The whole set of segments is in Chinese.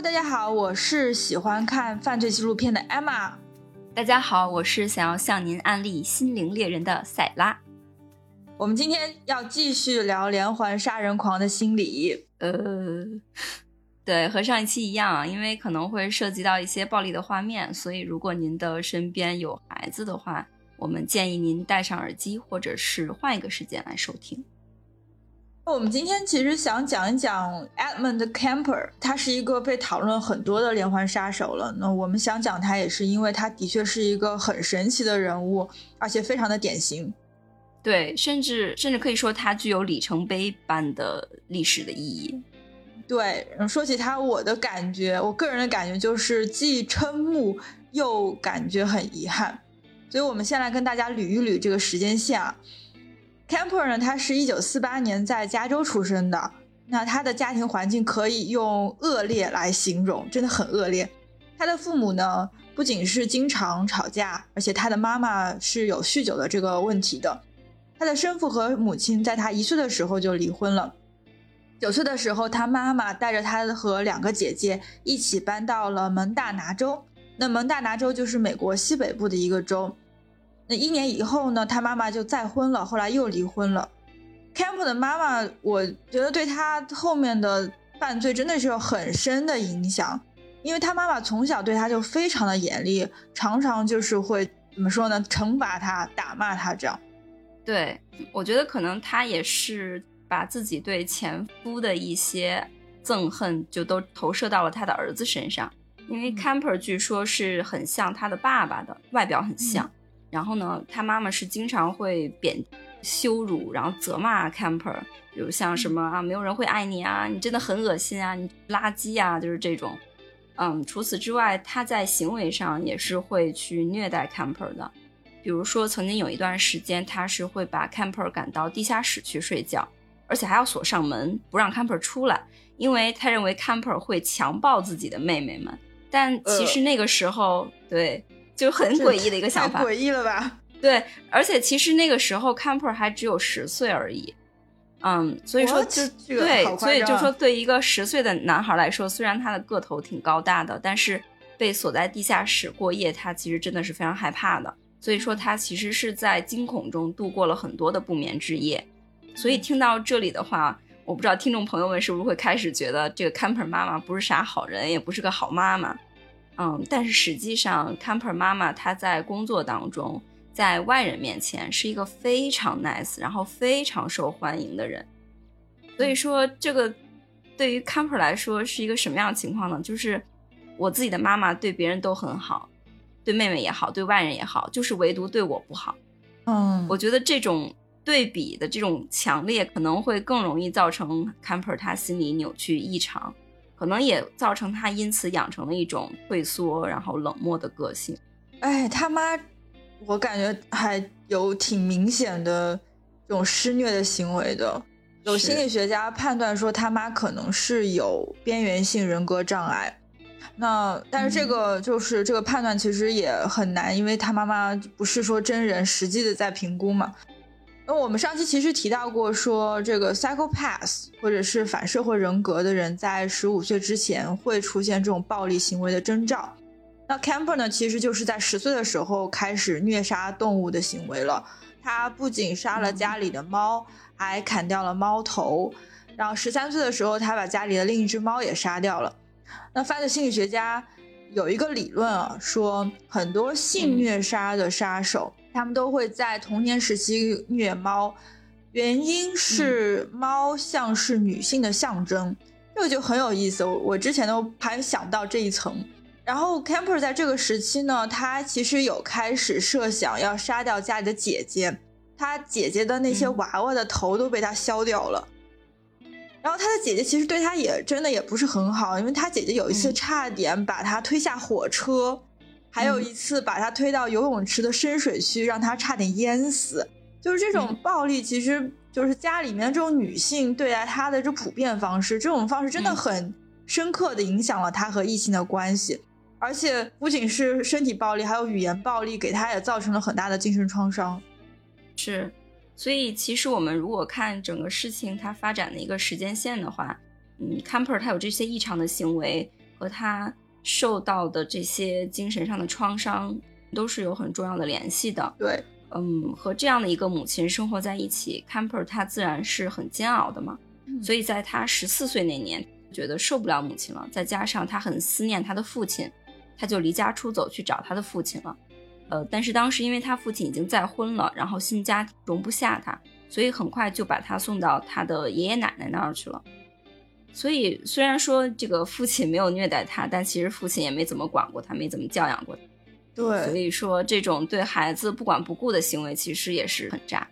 Hello，大家好，我是喜欢看犯罪纪录片的 Emma。大家好，我是想要向您安利《心灵猎人》的塞拉。我们今天要继续聊连环杀人狂的心理。呃，对，和上一期一样，因为可能会涉及到一些暴力的画面，所以如果您的身边有孩子的话，我们建议您戴上耳机，或者是换一个时间来收听。我们今天其实想讲一讲 Edmund Kemper，他是一个被讨论很多的连环杀手了。那我们想讲他，也是因为他的确是一个很神奇的人物，而且非常的典型。对，甚至甚至可以说他具有里程碑般的历史的意义。对，说起他，我的感觉，我个人的感觉就是既瞠目又感觉很遗憾。所以我们先来跟大家捋一捋这个时间线啊。Camper 呢，他是一九四八年在加州出生的。那他的家庭环境可以用恶劣来形容，真的很恶劣。他的父母呢，不仅是经常吵架，而且他的妈妈是有酗酒的这个问题的。他的生父和母亲在他一岁的时候就离婚了。九岁的时候，他妈妈带着他和两个姐姐一起搬到了蒙大拿州。那蒙大拿州就是美国西北部的一个州。那一年以后呢，他妈妈就再婚了，后来又离婚了。Camp 的妈妈，我觉得对他后面的犯罪真的是有很深的影响，因为他妈妈从小对他就非常的严厉，常常就是会怎么说呢，惩罚他、打骂他这样。对，我觉得可能他也是把自己对前夫的一些憎恨就都投射到了他的儿子身上，因为 Camper 据说是很像他的爸爸的外表很像。然后呢，他妈妈是经常会贬、羞辱，然后责骂 Camper，比如像什么啊，没有人会爱你啊，你真的很恶心啊，你垃圾啊，就是这种。嗯，除此之外，他在行为上也是会去虐待 Camper 的，比如说曾经有一段时间，他是会把 Camper 赶到地下室去睡觉，而且还要锁上门，不让 Camper 出来，因为他认为 Camper 会强暴自己的妹妹们。但其实那个时候，对。就很诡异的一个想法，诡异了吧？对，而且其实那个时候 Camper 还只有十岁而已，嗯，所以说就对，所以就说对一个十岁的男孩来说，虽然他的个头挺高大的，但是被锁在地下室过夜，他其实真的是非常害怕的。所以说他其实是在惊恐中度过了很多的不眠之夜。所以听到这里的话，我不知道听众朋友们是不是会开始觉得这个 Camper 妈妈不是啥好人，也不是个好妈妈。嗯，但是实际上，Camper 妈妈她在工作当中，在外人面前是一个非常 nice，然后非常受欢迎的人。所以说，这个对于 Camper 来说是一个什么样的情况呢？就是我自己的妈妈对别人都很好，对妹妹也好，对外人也好，就是唯独对我不好。嗯，我觉得这种对比的这种强烈，可能会更容易造成 Camper 他心理扭曲异常。可能也造成他因此养成了一种退缩，然后冷漠的个性。哎，他妈，我感觉还有挺明显的这种施虐的行为的。有心理学家判断说他妈可能是有边缘性人格障碍。那但是这个就是这个判断其实也很难，因为他妈妈不是说真人实际的在评估嘛。那我们上期其实提到过，说这个 psychopath 或者是反社会人格的人，在十五岁之前会出现这种暴力行为的征兆。那 Camper 呢，其实就是在十岁的时候开始虐杀动物的行为了。他不仅杀了家里的猫，还砍掉了猫头。然后十三岁的时候，他把家里的另一只猫也杀掉了。那犯罪心理学家有一个理论啊，说很多性虐杀的杀手。他们都会在童年时期虐猫，原因是猫像是女性的象征，这个就很有意思。我我之前都还想不到这一层。然后 Camper 在这个时期呢，他其实有开始设想要杀掉家里的姐姐，他姐姐的那些娃娃的头都被他削掉了。然后他的姐姐其实对他也真的也不是很好，因为他姐姐有一次差点把他推下火车。还有一次把他推到游泳池的深水区，让他差点淹死。就是这种暴力，其实就是家里面这种女性对待他的这普遍方式，这种方式真的很深刻的影响了他和异性的关系。而且不仅是身体暴力，还有语言暴力，给他也造成了很大的精神创伤。是，所以其实我们如果看整个事情它发展的一个时间线的话，嗯，Camper 他有这些异常的行为。和他受到的这些精神上的创伤都是有很重要的联系的。对，嗯，和这样的一个母亲生活在一起，Camper 他自然是很煎熬的嘛。所以在他十四岁那年，觉得受不了母亲了，再加上他很思念他的父亲，他就离家出走去找他的父亲了。呃，但是当时因为他父亲已经再婚了，然后新家容不下他，所以很快就把他送到他的爷爷奶奶那儿去了。所以虽然说这个父亲没有虐待他，但其实父亲也没怎么管过他，没怎么教养过他。对，所以说这种对孩子不管不顾的行为，其实也是很渣。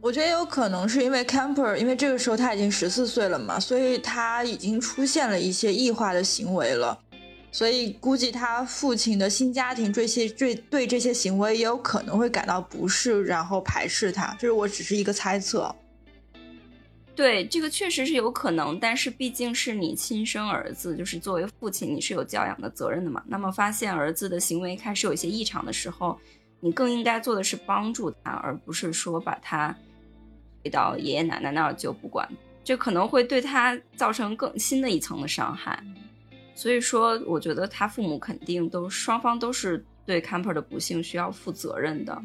我觉得有可能是因为 Camper，因为这个时候他已经十四岁了嘛，所以他已经出现了一些异化的行为了。所以估计他父亲的新家庭这些对对这些行为也有可能会感到不适，然后排斥他。这是我只是一个猜测。对，这个确实是有可能，但是毕竟是你亲生儿子，就是作为父亲，你是有教养的责任的嘛。那么发现儿子的行为开始有一些异常的时候，你更应该做的是帮助他，而不是说把他推到爷爷奶奶那儿就不管，这可能会对他造成更新的一层的伤害。所以说，我觉得他父母肯定都双方都是对 Camper 的不幸需要负责任的。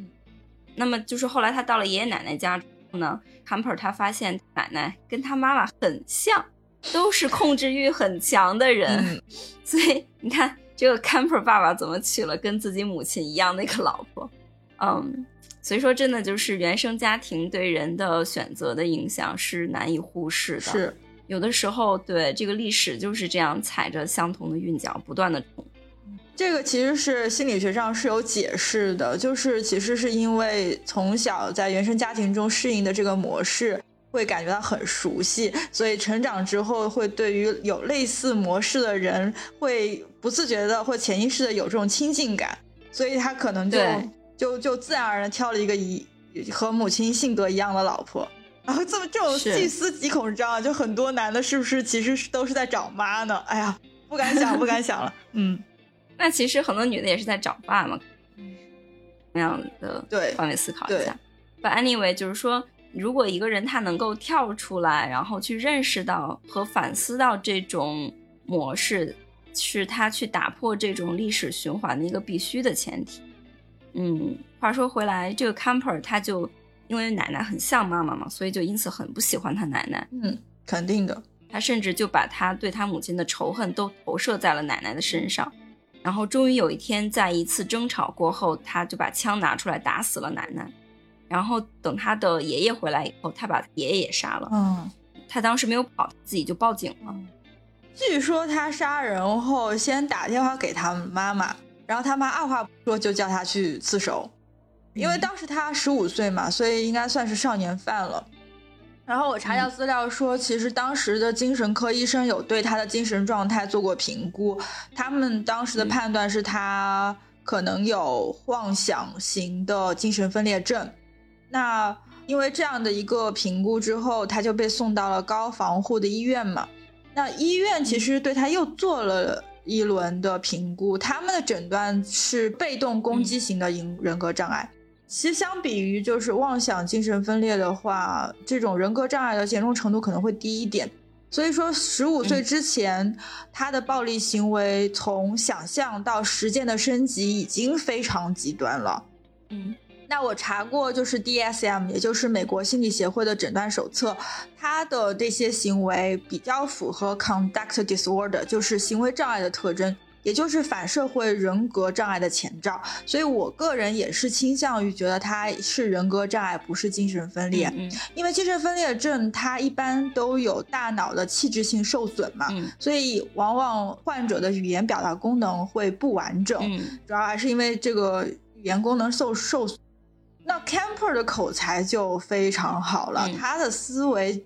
那么就是后来他到了爷爷奶奶家之后呢，Camper 他发现奶奶跟他妈妈很像，都是控制欲很强的人。所以你看，这个 Camper 爸爸怎么娶了跟自己母亲一样的一个老婆？嗯，所以说真的就是原生家庭对人的选择的影响是难以忽视的。是。有的时候，对这个历史就是这样踩着相同的韵脚，不断的冲。这个其实是心理学上是有解释的，就是其实是因为从小在原生家庭中适应的这个模式，会感觉到很熟悉，所以成长之后会对于有类似模式的人，会不自觉的或潜意识的有这种亲近感，所以他可能就就就自然而然挑了一个一和母亲性格一样的老婆。然后这么这种细思极恐你知道吗，就很多男的，是不是其实是都是在找妈呢？哎呀，不敢想，不敢想了。嗯，那其实很多女的也是在找爸嘛。那样的对换位思考一下。But anyway，就是说，如果一个人他能够跳出来，然后去认识到和反思到这种模式，是他去打破这种历史循环的一个必须的前提。嗯，话说回来，这个 Camper 他就。因为奶奶很像妈妈嘛，所以就因此很不喜欢他奶奶。嗯，肯定的。他甚至就把他对他母亲的仇恨都投射在了奶奶的身上。然后终于有一天，在一次争吵过后，他就把枪拿出来打死了奶奶。然后等他的爷爷回来以后，他把爷爷也杀了。嗯，他当时没有跑，自己就报警了。据说他杀人后先打电话给他妈妈，然后他妈二话不说就叫他去自首。因为当时他十五岁嘛，所以应该算是少年犯了。然后我查下资料说，其实当时的精神科医生有对他的精神状态做过评估，他们当时的判断是他可能有妄想型的精神分裂症。那因为这样的一个评估之后，他就被送到了高防护的医院嘛。那医院其实对他又做了。一轮的评估，他们的诊断是被动攻击型的人人格障碍。其实相比于就是妄想精神分裂的话，这种人格障碍的严重程度可能会低一点。所以说，十五岁之前，他的暴力行为从想象到实践的升级已经非常极端了。嗯。那我查过，就是 DSM，也就是美国心理协会的诊断手册，他的这些行为比较符合 conduct disorder，就是行为障碍的特征，也就是反社会人格障碍的前兆。所以我个人也是倾向于觉得他是人格障碍，不是精神分裂。嗯，因为精神分裂症它一般都有大脑的器质性受损嘛，所以往往患者的语言表达功能会不完整。嗯，主要还是因为这个语言功能受受损。那 Camper 的口才就非常好了，他的思维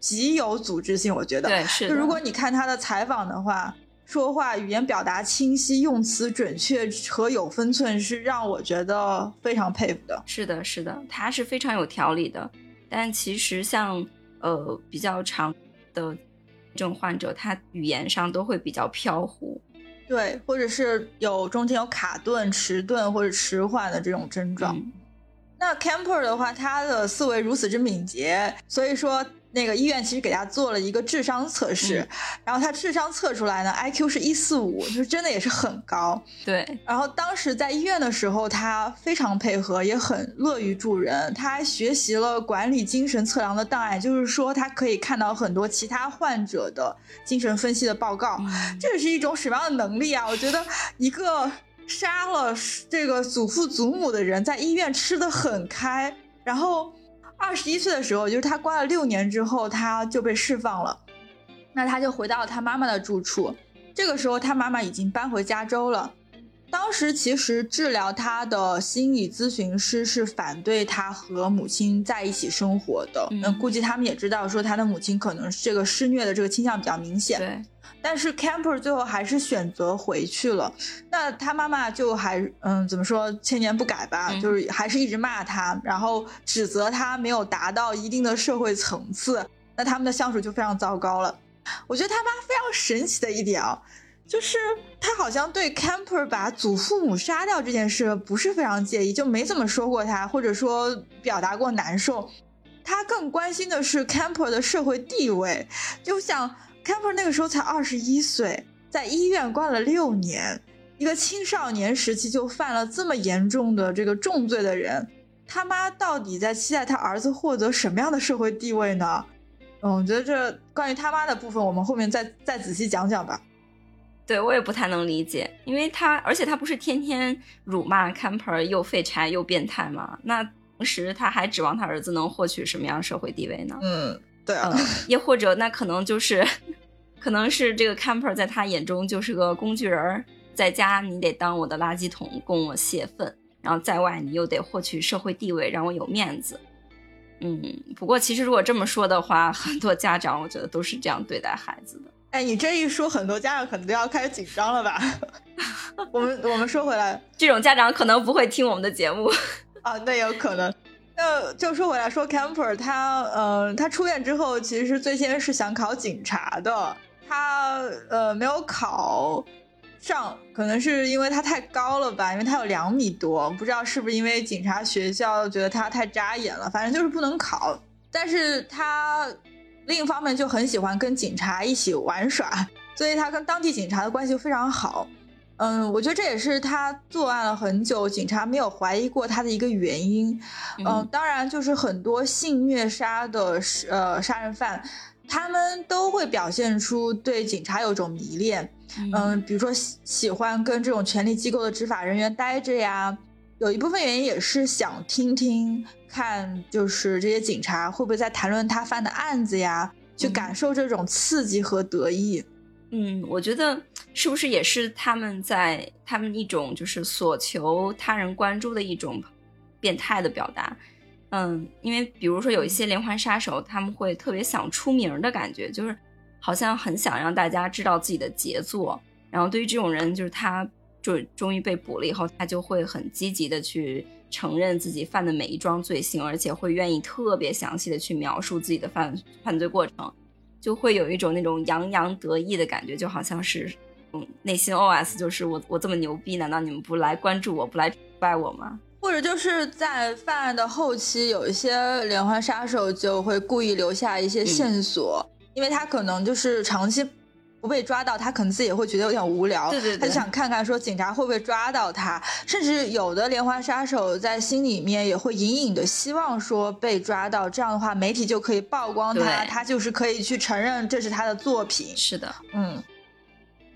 极有组织性，我觉得。对，是就如果你看他的采访的话，说话语言表达清晰，用词准确和有分寸，是让我觉得非常佩服的。是的，是的，他是非常有条理的。但其实像呃比较长的这种患者，他语言上都会比较飘忽，对，或者是有中间有卡顿、迟钝或者迟缓的这种症状。那 Camper 的话，他的思维如此之敏捷，所以说那个医院其实给他做了一个智商测试，然后他智商测出来呢，IQ 是一四五，就是真的也是很高。对。然后当时在医院的时候，他非常配合，也很乐于助人。他还学习了管理精神测量的档案，就是说他可以看到很多其他患者的精神分析的报告。这是一种什么样的能力啊？我觉得一个杀了这个祖父祖母的人，在医院吃的很开，然后。二十一岁的时候，就是他关了六年之后，他就被释放了。那他就回到了他妈妈的住处。这个时候，他妈妈已经搬回加州了。当时其实治疗他的心理咨询师是反对他和母亲在一起生活的。嗯，估计他们也知道说他的母亲可能是这个施虐的这个倾向比较明显。对。但是 Camper 最后还是选择回去了。那他妈妈就还嗯，怎么说千年不改吧，就是还是一直骂他，然后指责他没有达到一定的社会层次。那他们的相处就非常糟糕了。我觉得他妈非常神奇的一点啊，就是他好像对 Camper 把祖父母杀掉这件事不是非常介意，就没怎么说过他，或者说表达过难受。他更关心的是 Camper 的社会地位，就像。Camper 那个时候才二十一岁，在医院关了六年，一个青少年时期就犯了这么严重的这个重罪的人，他妈到底在期待他儿子获得什么样的社会地位呢？嗯，我觉得这关于他妈的部分，我们后面再再仔细讲讲吧。对我也不太能理解，因为他而且他不是天天辱骂 Camper 又废柴又变态吗？那同时他还指望他儿子能获取什么样社会地位呢？嗯。对啊，也或者那可能就是，可能是这个 camper 在他眼中就是个工具人，在家你得当我的垃圾桶供我泄愤，然后在外你又得获取社会地位让我有面子。嗯，不过其实如果这么说的话，很多家长我觉得都是这样对待孩子的。哎，你这一说，很多家长可能都要开始紧张了吧？我们我们说回来，这种家长可能不会听我们的节目啊，那有可能。那就说回来，说 Camper 他，呃，他出院之后，其实最先是想考警察的，他呃没有考上，可能是因为他太高了吧，因为他有两米多，不知道是不是因为警察学校觉得他太扎眼了，反正就是不能考。但是他另一方面就很喜欢跟警察一起玩耍，所以他跟当地警察的关系非常好。嗯，我觉得这也是他作案了很久，警察没有怀疑过他的一个原因。嗯，当然就是很多性虐杀的呃杀人犯，他们都会表现出对警察有种迷恋。嗯，比如说喜喜欢跟这种权力机构的执法人员待着呀，有一部分原因也是想听听看，就是这些警察会不会在谈论他犯的案子呀，去感受这种刺激和得意。嗯，我觉得是不是也是他们在他们一种就是所求他人关注的一种变态的表达？嗯，因为比如说有一些连环杀手，他们会特别想出名的感觉，就是好像很想让大家知道自己的杰作。然后对于这种人，就是他就终于被捕了以后，他就会很积极的去承认自己犯的每一桩罪行，而且会愿意特别详细的去描述自己的犯犯罪过程。就会有一种那种洋洋得意的感觉，就好像是，嗯，内心 OS 就是我我这么牛逼，难道你们不来关注我，不来拜我吗？或者就是在犯案的后期，有一些连环杀手就会故意留下一些线索，因为他可能就是长期。不被抓到，他可能自己也会觉得有点无聊，对对，他就想看看说警察会不会抓到他，甚至有的连环杀手在心里面也会隐隐的希望说被抓到，这样的话媒体就可以曝光他，他就是可以去承认这是他的作品。是的，嗯。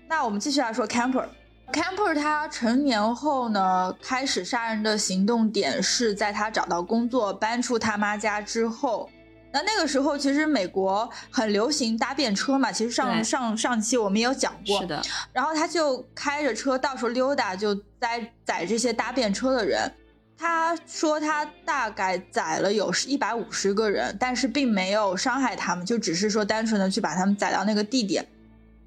那我们继续来说 Camper，Camper 他成年后呢，开始杀人的行动点是在他找到工作、搬出他妈家之后。那那个时候，其实美国很流行搭便车嘛。其实上上上期我们也有讲过。是的。然后他就开着车到处溜达，就载载这些搭便车的人。他说他大概载了有一百五十个人，但是并没有伤害他们，就只是说单纯的去把他们载到那个地点。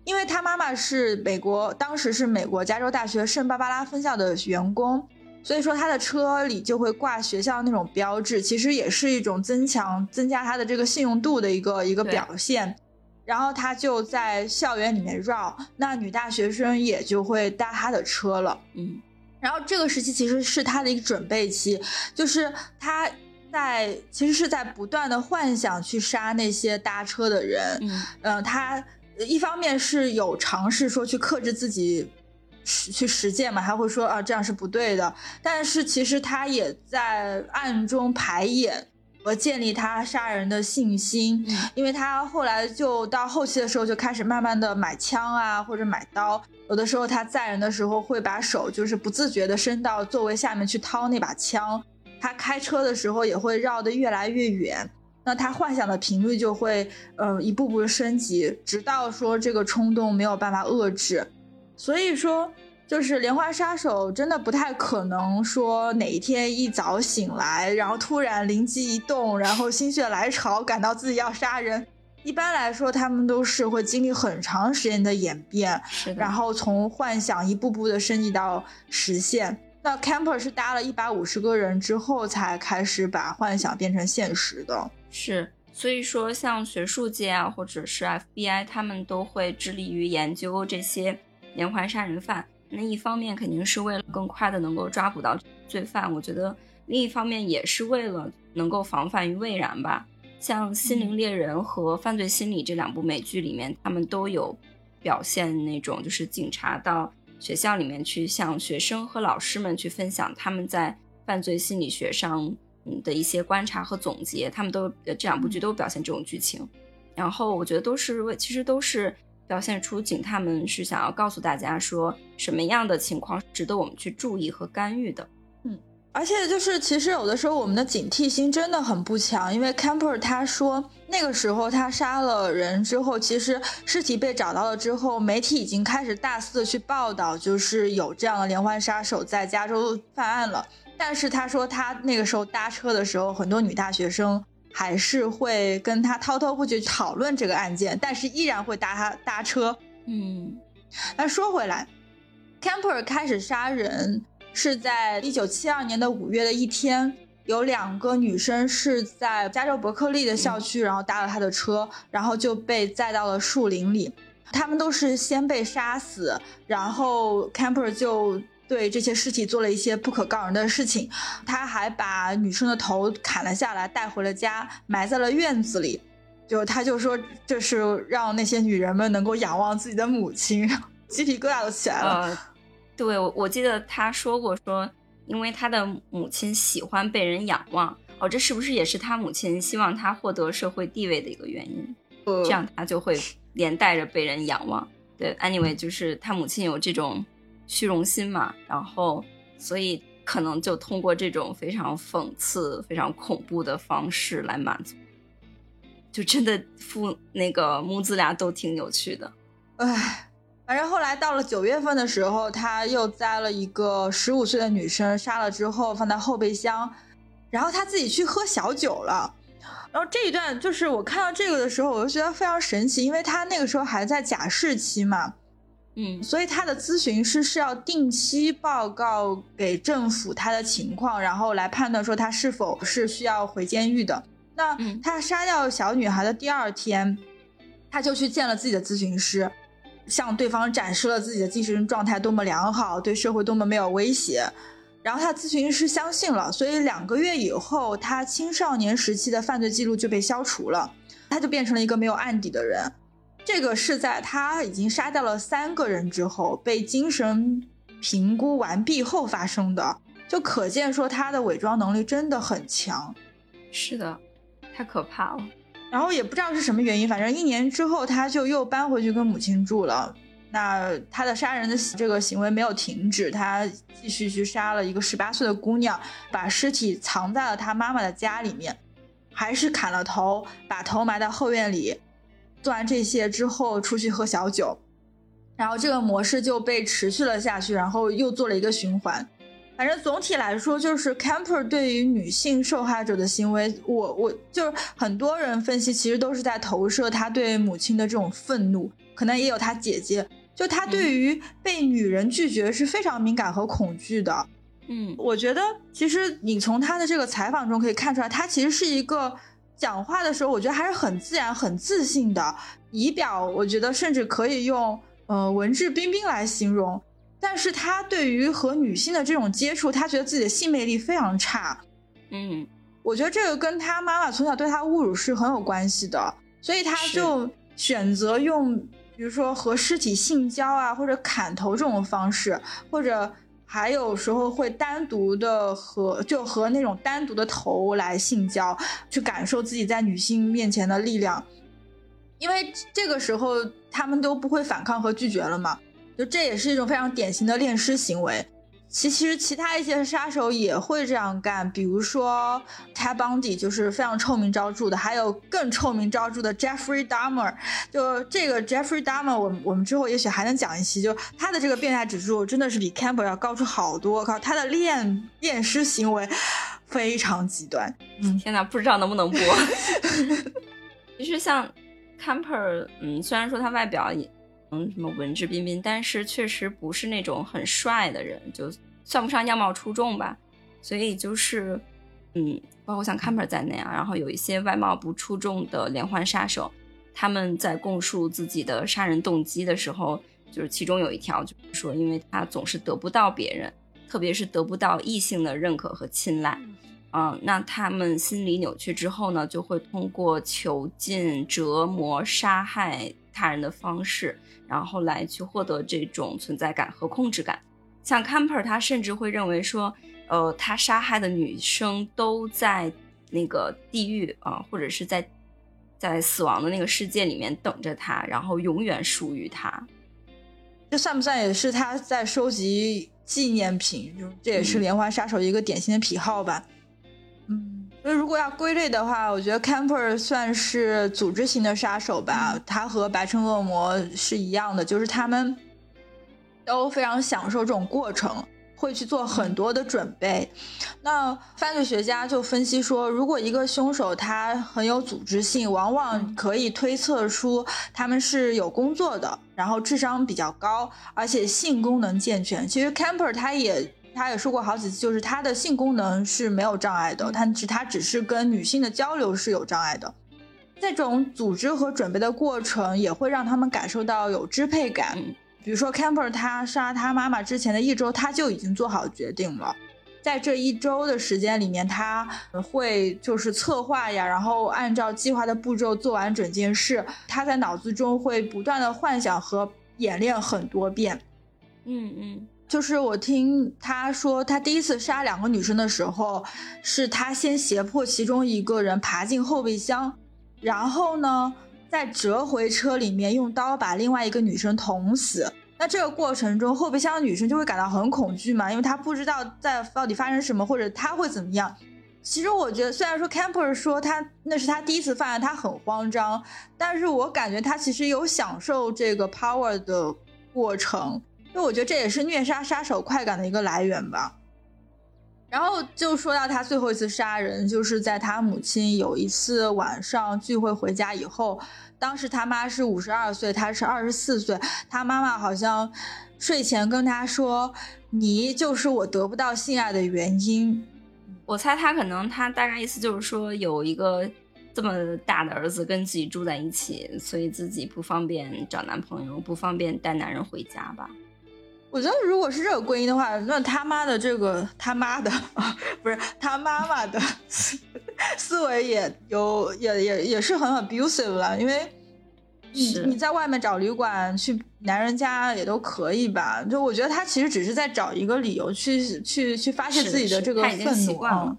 因为他妈妈是美国，当时是美国加州大学圣巴巴拉分校的员工。所以说他的车里就会挂学校那种标志，其实也是一种增强、增加他的这个信用度的一个一个表现。然后他就在校园里面绕，那女大学生也就会搭他的车了。嗯，然后这个时期其实是他的一个准备期，就是他在其实是在不断的幻想去杀那些搭车的人。嗯，他一方面是有尝试说去克制自己。去实践嘛，他会说啊，这样是不对的。但是其实他也在暗中排演和建立他杀人的信心，因为他后来就到后期的时候就开始慢慢的买枪啊，或者买刀。有的时候他载人的时候会把手就是不自觉的伸到座位下面去掏那把枪。他开车的时候也会绕得越来越远，那他幻想的频率就会呃一步步升级，直到说这个冲动没有办法遏制。所以说，就是连环杀手真的不太可能说哪一天一早醒来，然后突然灵机一动，然后心血来潮感到自己要杀人。一般来说，他们都是会经历很长时间的演变，然后从幻想一步步的升级到实现。那 Camper 是搭了一百五十个人之后才开始把幻想变成现实的。是，所以说像学术界啊，或者是 FBI，他们都会致力于研究这些。连环杀人犯，那一方面肯定是为了更快的能够抓捕到罪犯，我觉得另一方面也是为了能够防范于未然吧。像《心灵猎人》和《犯罪心理》这两部美剧里面，他们都有表现那种就是警察到学校里面去向学生和老师们去分享他们在犯罪心理学上的一些观察和总结，他们都这两部剧都表现这种剧情。然后我觉得都是为，其实都是。表现出警探们是想要告诉大家说什么样的情况值得我们去注意和干预的。嗯，而且就是其实有的时候我们的警惕心真的很不强，因为 Camper 他说那个时候他杀了人之后，其实尸体被找到了之后，媒体已经开始大肆的去报道，就是有这样的连环杀手在加州犯案了。但是他说他那个时候搭车的时候，很多女大学生。还是会跟他滔滔不绝讨论这个案件，但是依然会搭他搭车。嗯，那说回来，Camper 开始杀人是在一九七二年的五月的一天，有两个女生是在加州伯克利的校区，然后搭了他的车，然后就被载到了树林里。他们都是先被杀死，然后 Camper 就。对这些尸体做了一些不可告人的事情，他还把女生的头砍了下来，带回了家，埋在了院子里。就他就说这是让那些女人们能够仰望自己的母亲，鸡皮疙瘩都起来了。对，我我记得他说过，说因为他的母亲喜欢被人仰望。哦，这是不是也是他母亲希望他获得社会地位的一个原因？这样他就会连带着被人仰望。对，anyway，就是他母亲有这种。虚荣心嘛，然后所以可能就通过这种非常讽刺、非常恐怖的方式来满足，就真的父那个母子俩都挺有趣的。唉，反正后来到了九月份的时候，他又栽了一个十五岁的女生，杀了之后放在后备箱，然后他自己去喝小酒了。然后这一段就是我看到这个的时候，我就觉得非常神奇，因为他那个时候还在假释期嘛。嗯，所以他的咨询师是要定期报告给政府他的情况，然后来判断说他是否是需要回监狱的。那他杀掉小女孩的第二天，他就去见了自己的咨询师，向对方展示了自己的精神状态多么良好，对社会多么没有威胁。然后他咨询师相信了，所以两个月以后，他青少年时期的犯罪记录就被消除了，他就变成了一个没有案底的人。这个是在他已经杀掉了三个人之后，被精神评估完毕后发生的，就可见说他的伪装能力真的很强。是的，太可怕了。然后也不知道是什么原因，反正一年之后他就又搬回去跟母亲住了。那他的杀人的这个行为没有停止，他继续去杀了一个十八岁的姑娘，把尸体藏在了他妈妈的家里面，还是砍了头，把头埋在后院里。做完这些之后，出去喝小酒，然后这个模式就被持续了下去，然后又做了一个循环。反正总体来说，就是 Camper 对于女性受害者的行为，我我就是很多人分析，其实都是在投射他对母亲的这种愤怒，可能也有他姐姐，就他对于被女人拒绝是非常敏感和恐惧的。嗯，我觉得其实你从他的这个采访中可以看出来，他其实是一个。讲话的时候，我觉得还是很自然、很自信的。仪表，我觉得甚至可以用呃文质彬彬来形容。但是他对于和女性的这种接触，他觉得自己的性魅力非常差。嗯，我觉得这个跟他妈妈从小对他侮辱是很有关系的，所以他就选择用，比如说和尸体性交啊，或者砍头这种方式，或者还有时候会单独的和就和那种单独的头来性交，去感受自己在女性面前的力量，因为这个时候他们都不会反抗和拒绝了嘛，就这也是一种非常典型的恋尸行为。其其实其他一些杀手也会这样干，比如说 t a b u n d y 就是非常臭名昭著的，还有更臭名昭著的 Jeffrey Dahmer。就这个 Jeffrey Dahmer，我们我们之后也许还能讲一期，就他的这个变态指数真的是比 Campbell 要高出好多。靠，他的恋恋尸行为非常极端。嗯，天哪，不知道能不能播。其实像 Campbell，嗯，虽然说他外表也。嗯，什么文质彬彬，但是确实不是那种很帅的人，就算不上样貌出众吧。所以就是，嗯，包括像 Camper 在内啊，然后有一些外貌不出众的连环杀手，他们在供述自己的杀人动机的时候，就是其中有一条就是说，因为他总是得不到别人，特别是得不到异性的认可和青睐，嗯，那他们心理扭曲之后呢，就会通过囚禁、折磨、杀害他人的方式。然后来去获得这种存在感和控制感，像 Camper，他甚至会认为说，呃，他杀害的女生都在那个地狱啊，或者是在在死亡的那个世界里面等着他，然后永远属于他。这算不算也是他在收集纪念品？就这也是连环杀手一个典型的癖好吧？嗯。所以，如果要归类的话，我觉得 Camper 算是组织型的杀手吧。他和白城恶魔是一样的，就是他们都非常享受这种过程，会去做很多的准备。那犯罪学家就分析说，如果一个凶手他很有组织性，往往可以推测出他们是有工作的，然后智商比较高，而且性功能健全。其实 Camper 他也。他也说过好几次，就是他的性功能是没有障碍的，他只他只是跟女性的交流是有障碍的。这种组织和准备的过程也会让他们感受到有支配感。比如说，Camper 他杀他妈妈之前的一周，他就已经做好决定了。在这一周的时间里面，他会就是策划呀，然后按照计划的步骤做完整件事。他在脑子中会不断的幻想和演练很多遍。嗯嗯。就是我听他说，他第一次杀两个女生的时候，是他先胁迫其中一个人爬进后备箱，然后呢，再折回车里面用刀把另外一个女生捅死。那这个过程中，后备箱的女生就会感到很恐惧嘛，因为她不知道在到底发生什么，或者他会怎么样。其实我觉得，虽然说 Camper 说他那是他第一次犯案，他很慌张，但是我感觉他其实有享受这个 power 的过程。就我觉得这也是虐杀杀手快感的一个来源吧。然后就说到他最后一次杀人，就是在他母亲有一次晚上聚会回家以后，当时他妈是五十二岁，他是二十四岁，他妈妈好像睡前跟他说：“你就是我得不到性爱的原因。”我猜他可能他大概意思就是说有一个这么大的儿子跟自己住在一起，所以自己不方便找男朋友，不方便带男人回家吧。我觉得，如果是这个归因的话，那他妈的这个他妈的啊，不是他妈妈的思维也有也也也是很 abusive 了，因为你你在外面找旅馆去男人家也都可以吧？就我觉得他其实只是在找一个理由去去去发泄自己的这个愤怒啊。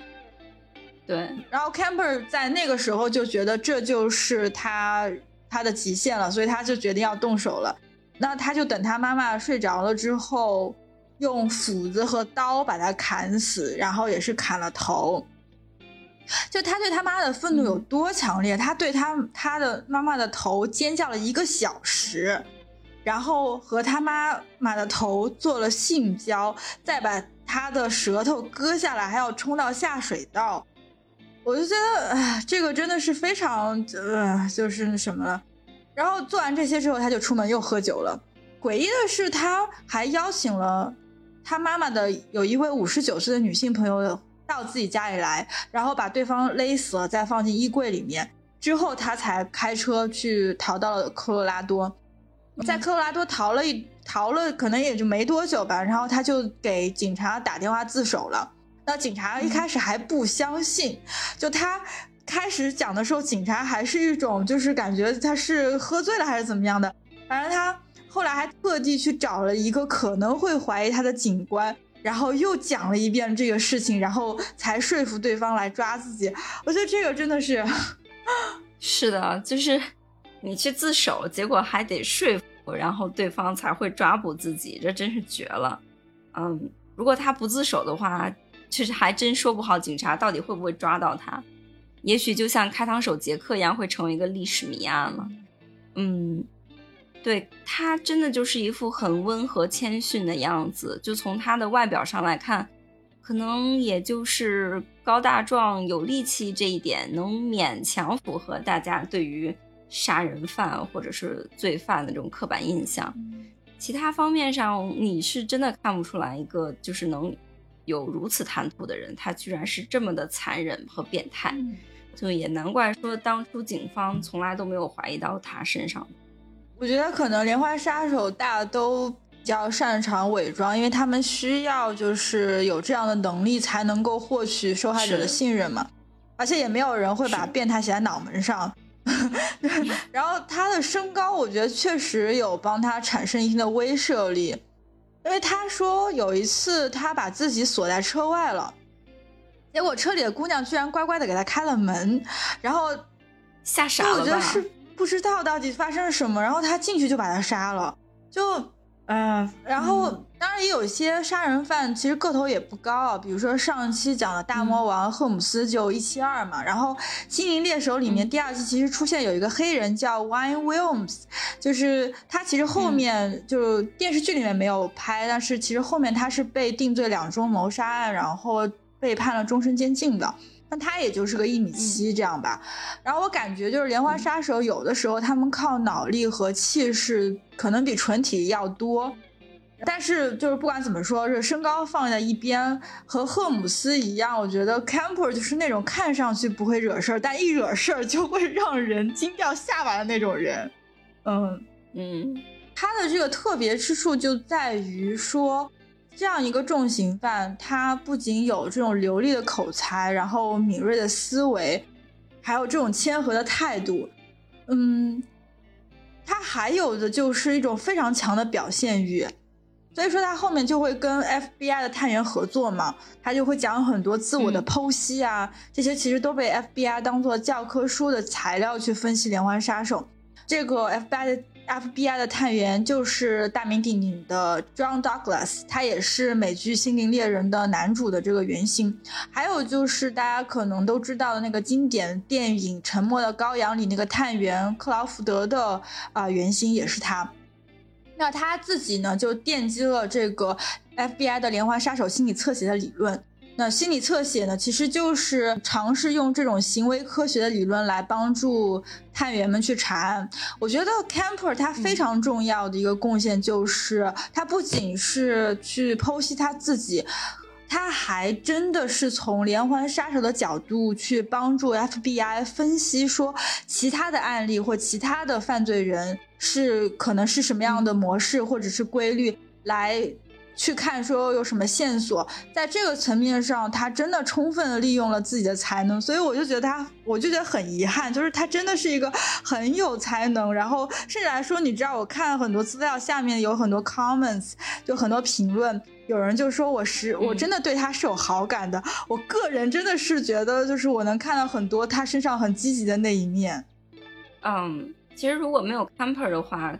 对，然后 Camper 在那个时候就觉得这就是他他的极限了，所以他就决定要动手了。那他就等他妈妈睡着了之后，用斧子和刀把他砍死，然后也是砍了头。就他对他妈的愤怒有多强烈，他对他他的妈妈的头尖叫了一个小时，然后和他妈妈的头做了性交，再把他的舌头割下来，还要冲到下水道。我就觉得，哎，这个真的是非常呃，就是那什么了。然后做完这些之后，他就出门又喝酒了。诡异的是，他还邀请了他妈妈的有一位五十九岁的女性朋友到自己家里来，然后把对方勒死了，再放进衣柜里面。之后他才开车去逃到了科罗拉多，在科罗拉多逃了一逃了，可能也就没多久吧。然后他就给警察打电话自首了。那警察一开始还不相信，就他开始讲的时候，警察还是一种就是感觉他是喝醉了还是怎么样的，反正他后来还特地去找了一个可能会怀疑他的警官。然后又讲了一遍这个事情，然后才说服对方来抓自己。我觉得这个真的是，是的，就是你去自首，结果还得说服，然后对方才会抓捕自己，这真是绝了。嗯，如果他不自首的话，其实还真说不好警察到底会不会抓到他。也许就像开膛手杰克一样，会成为一个历史谜案了。嗯。对他真的就是一副很温和谦逊的样子，就从他的外表上来看，可能也就是高大壮、有力气这一点能勉强符合大家对于杀人犯或者是罪犯的这种刻板印象。其他方面上，你是真的看不出来一个就是能有如此谈吐的人，他居然是这么的残忍和变态，就也难怪说当初警方从来都没有怀疑到他身上。我觉得可能连环杀手大家都比较擅长伪装，因为他们需要就是有这样的能力才能够获取受害者的信任嘛，而且也没有人会把变态写在脑门上。然后他的身高，我觉得确实有帮他产生一定的威慑力，因为他说有一次他把自己锁在车外了，结果车里的姑娘居然乖乖的给他开了门，然后吓傻了我觉得是？不知道到底发生了什么，然后他进去就把他杀了，就，嗯，然后当然也有一些杀人犯其实个头也不高，比如说上期讲的大魔王赫姆斯就一七二嘛，然后《心灵猎手》里面第二季其实出现有一个黑人叫 Wayne Williams，就是他其实后面就电视剧里面没有拍，但是其实后面他是被定罪两宗谋杀案，然后被判了终身监禁的。那他也就是个一米七这样吧，然后我感觉就是连环杀手有的时候他们靠脑力和气势可能比纯体力要多，但是就是不管怎么说，是身高放在一边，和赫姆斯一样，我觉得 Camper 就是那种看上去不会惹事儿，但一惹事儿就会让人惊掉下巴的那种人。嗯嗯，他的这个特别之处就在于说。这样一个重刑犯，他不仅有这种流利的口才，然后敏锐的思维，还有这种谦和的态度，嗯，他还有的就是一种非常强的表现欲，所以说他后面就会跟 FBI 的探员合作嘛，他就会讲很多自我的剖析啊，这些其实都被 FBI 当做教科书的材料去分析连环杀手，这个 FBI 的。FBI 的探员就是大名鼎鼎的 John Douglas，他也是美剧《心灵猎人》的男主的这个原型。还有就是大家可能都知道的那个经典电影《沉默的羔羊》里那个探员克劳福德的啊原型也是他。那他自己呢就奠基了这个 FBI 的连环杀手心理侧写的理论。那心理侧写呢，其实就是尝试用这种行为科学的理论来帮助探员们去查案。我觉得 Camper 他非常重要的一个贡献就是，他不仅是去剖析他自己，他还真的是从连环杀手的角度去帮助 FBI 分析说其他的案例或其他的犯罪人是可能是什么样的模式或者是规律来。去看说有什么线索，在这个层面上，他真的充分的利用了自己的才能，所以我就觉得他，我就觉得很遗憾，就是他真的是一个很有才能，然后甚至来说，你知道，我看很多资料下面有很多 comments，就很多评论，有人就说我是我真的对他是有好感的，我个人真的是觉得，就是我能看到很多他身上很积极的那一面。嗯，其实如果没有 camper 的话。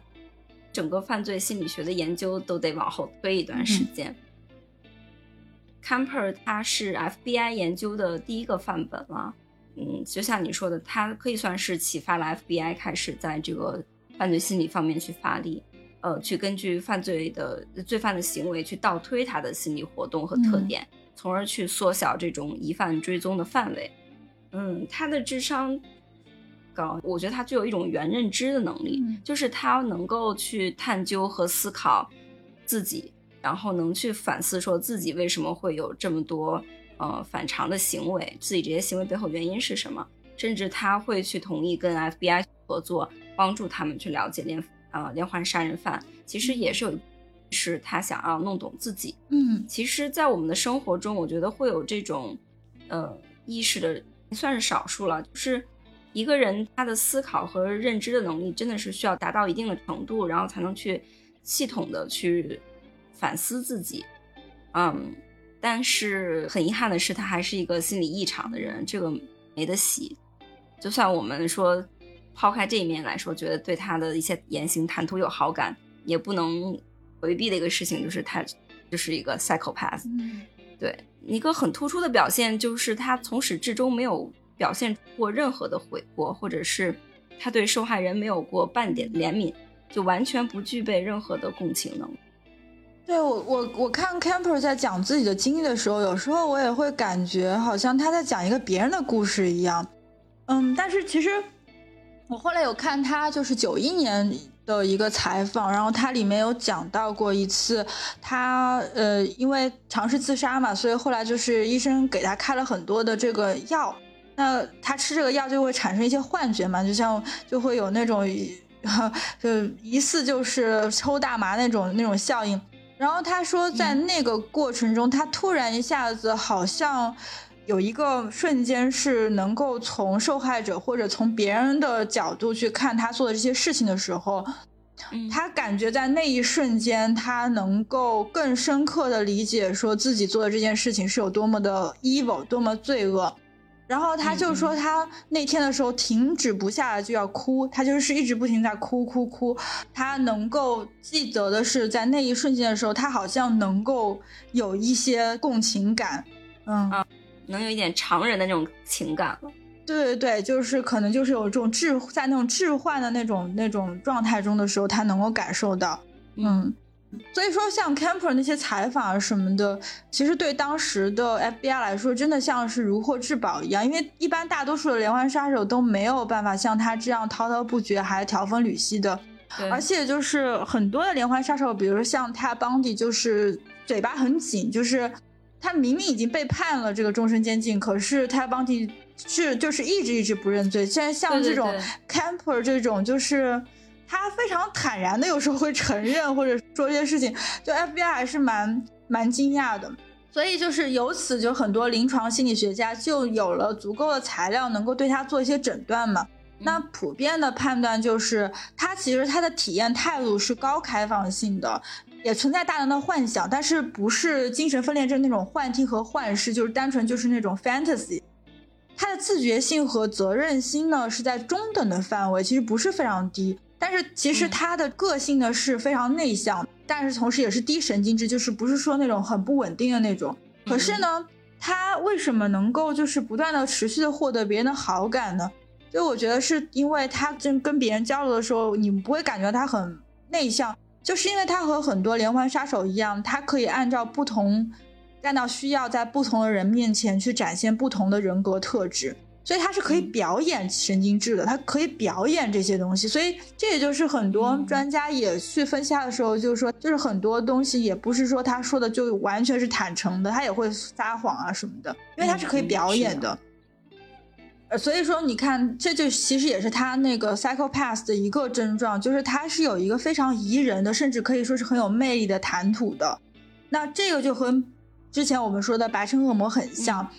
整个犯罪心理学的研究都得往后推一段时间。Camper 它是 FBI 研究的第一个范本了，嗯，就像你说的，它可以算是启发了 FBI 开始在这个犯罪心理方面去发力，呃，去根据犯罪的罪犯的行为去倒推他的心理活动和特点，从而去缩小这种疑犯追踪的范围。嗯，他的智商。高，我觉得他具有一种原认知的能力，就是他能够去探究和思考自己，然后能去反思，说自己为什么会有这么多呃反常的行为，自己这些行为背后原因是什么，甚至他会去同意跟 FBI 合作，帮助他们去了解连呃连环杀人犯，其实也是有是他想要弄懂自己。嗯，其实，在我们的生活中，我觉得会有这种呃意识的，算是少数了。就是一个人他的思考和认知的能力，真的是需要达到一定的程度，然后才能去系统的去反思自己。嗯，但是很遗憾的是，他还是一个心理异常的人，这个没得洗。就算我们说抛开这一面来说，觉得对他的一些言行谈吐有好感，也不能回避的一个事情就是他就是一个 psychopath。对，一个很突出的表现就是他从始至终没有表现过任何的悔过，或者是他对受害人没有过半点怜悯，就完全不具备任何的共情能力。对我，我我看 Camper 在讲自己的经历的时候，有时候我也会感觉好像他在讲一个别人的故事一样。嗯，但是其实我后来有看他就是九一年的一个采访，然后他里面有讲到过一次，他呃因为尝试自杀嘛，所以后来就是医生给他开了很多的这个药，那他吃这个药就会产生一些幻觉嘛，就像就会有那种 就疑似就是抽大麻那种那种效应，然后他说在那个过程中，他突然一下子好像。有一个瞬间是能够从受害者或者从别人的角度去看他做的这些事情的时候，他感觉在那一瞬间，他能够更深刻的理解说自己做的这件事情是有多么的 evil，多么罪恶。然后他就说他那天的时候停止不下来就要哭，他就是一直不停在哭哭哭。他能够记得的是在那一瞬间的时候，他好像能够有一些共情感，嗯。能有一点常人的那种情感了，对对对，就是可能就是有这种置在那种置换的那种那种状态中的时候，他能够感受到，嗯，所以说像 Camper 那些采访啊什么的，其实对当时的 FBI 来说，真的像是如获至宝一样，因为一般大多数的连环杀手都没有办法像他这样滔滔不绝，还条分缕析的，而且就是很多的连环杀手，比如说像 Ted Bundy，就是嘴巴很紧，就是。他明明已经被判了这个终身监禁，可是他邦迪是就是一直一直不认罪。现在像这种 Camper 这种，就是他非常坦然的，有时候会承认或者说一些事情，就 FBI 还是蛮蛮惊讶的。所以就是由此，就很多临床心理学家就有了足够的材料，能够对他做一些诊断嘛。那普遍的判断就是，他其实他的体验态度是高开放性的。也存在大量的幻想，但是不是精神分裂症那种幻听和幻视，就是单纯就是那种 fantasy。他的自觉性和责任心呢是在中等的范围，其实不是非常低。但是其实他的个性呢是非常内向，但是同时也是低神经质，就是不是说那种很不稳定的那种。可是呢，他为什么能够就是不断的持续的获得别人的好感呢？就我觉得是因为他跟跟别人交流的时候，你不会感觉他很内向。就是因为他和很多连环杀手一样，他可以按照不同干到需要，在不同的人面前去展现不同的人格特质，所以他是可以表演神经质的，他可以表演这些东西。所以这也就是很多专家也去分析他的时候，就是说，就是很多东西也不是说他说的就完全是坦诚的，他也会撒谎啊什么的，因为他是可以表演的。呃，所以说你看，这就其实也是他那个 psychopath 的一个症状，就是他是有一个非常宜人的，甚至可以说是很有魅力的谈吐的。那这个就和之前我们说的白痴恶魔很像，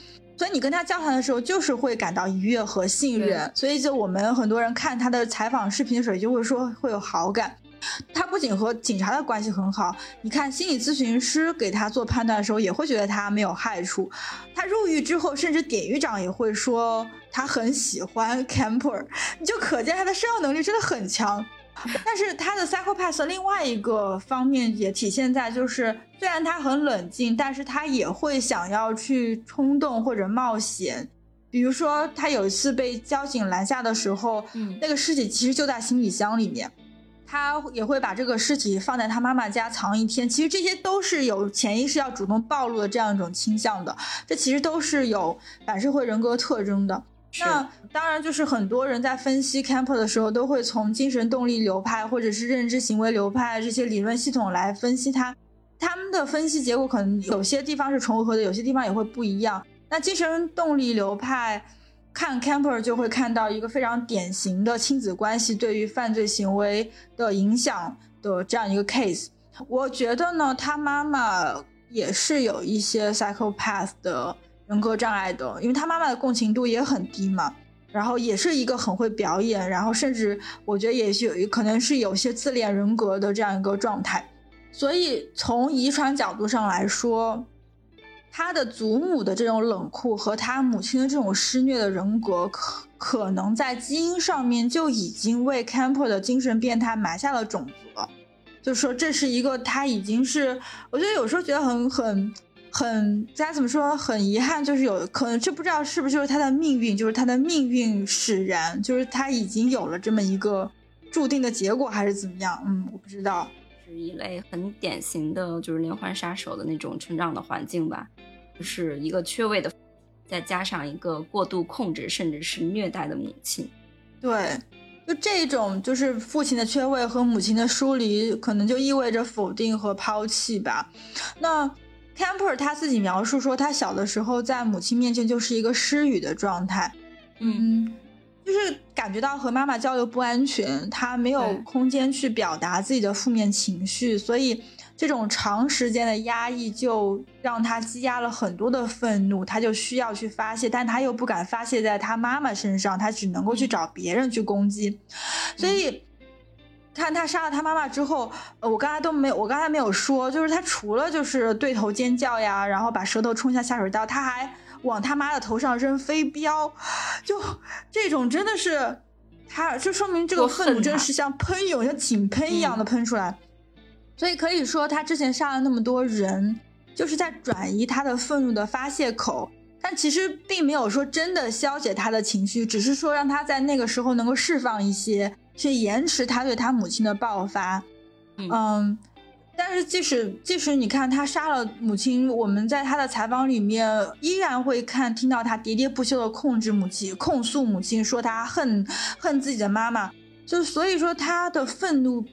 所以你跟他交谈的时候，就是会感到愉悦和信任。所以就我们很多人看他的采访视频的时候，就会说会有好感。他不仅和警察的关系很好，你看心理咨询师给他做判断的时候，也会觉得他没有害处。他入狱之后，甚至典狱长也会说他很喜欢 Camper，你就可见他的社交能力真的很强。但是他的 psychopath 另外一个方面也体现在，就是虽然他很冷静，但是他也会想要去冲动或者冒险。比如说他有一次被交警拦下的时候，嗯，那个尸体其实就在行李箱里面。他也会把这个尸体放在他妈妈家藏一天，其实这些都是有潜意识要主动暴露的这样一种倾向的，这其实都是有反社会人格特征的。那当然，就是很多人在分析 Camper 的时候，都会从精神动力流派或者是认知行为流派这些理论系统来分析他，他们的分析结果可能有些地方是重合的，有些地方也会不一样。那精神动力流派。看 Camper 就会看到一个非常典型的亲子关系对于犯罪行为的影响的这样一个 case。我觉得呢，他妈妈也是有一些 psychopath 的人格障碍的，因为他妈妈的共情度也很低嘛。然后也是一个很会表演，然后甚至我觉得也是有可能是有些自恋人格的这样一个状态。所以从遗传角度上来说，他的祖母的这种冷酷和他母亲的这种施虐的人格，可可能在基因上面就已经为 Camper 的精神变态埋下了种子了。就说这是一个他已经是，我觉得有时候觉得很很。很，家怎么说？很遗憾，就是有可能，这不知道是不是就是他的命运，就是他的命运使然，就是他已经有了这么一个注定的结果，还是怎么样？嗯，我不知道。是一类很典型的，就是连环杀手的那种成长的环境吧，就是一个缺位的，再加上一个过度控制甚至是虐待的母亲。对，就这种，就是父亲的缺位和母亲的疏离，可能就意味着否定和抛弃吧。那。Camper 他自己描述说，他小的时候在母亲面前就是一个失语的状态，嗯，就是感觉到和妈妈交流不安全，他没有空间去表达自己的负面情绪，所以这种长时间的压抑就让他积压了很多的愤怒，他就需要去发泄，但他又不敢发泄在他妈妈身上，他只能够去找别人去攻击，所以。看他杀了他妈妈之后，呃，我刚才都没有，我刚才没有说，就是他除了就是对头尖叫呀，然后把舌头冲下下水道，他还往他妈的头上扔飞镖，就这种真的是，他就说明这个愤怒真的是像喷涌，像井喷一样的喷出来，所以可以说他之前杀了那么多人，就是在转移他的愤怒的发泄口，但其实并没有说真的消解他的情绪，只是说让他在那个时候能够释放一些。去延迟他对他母亲的爆发，嗯，但是即使即使你看他杀了母亲，我们在他的采访里面依然会看听到他喋喋不休的控制母亲、控诉母亲，说他恨恨自己的妈妈，就所以说他的愤怒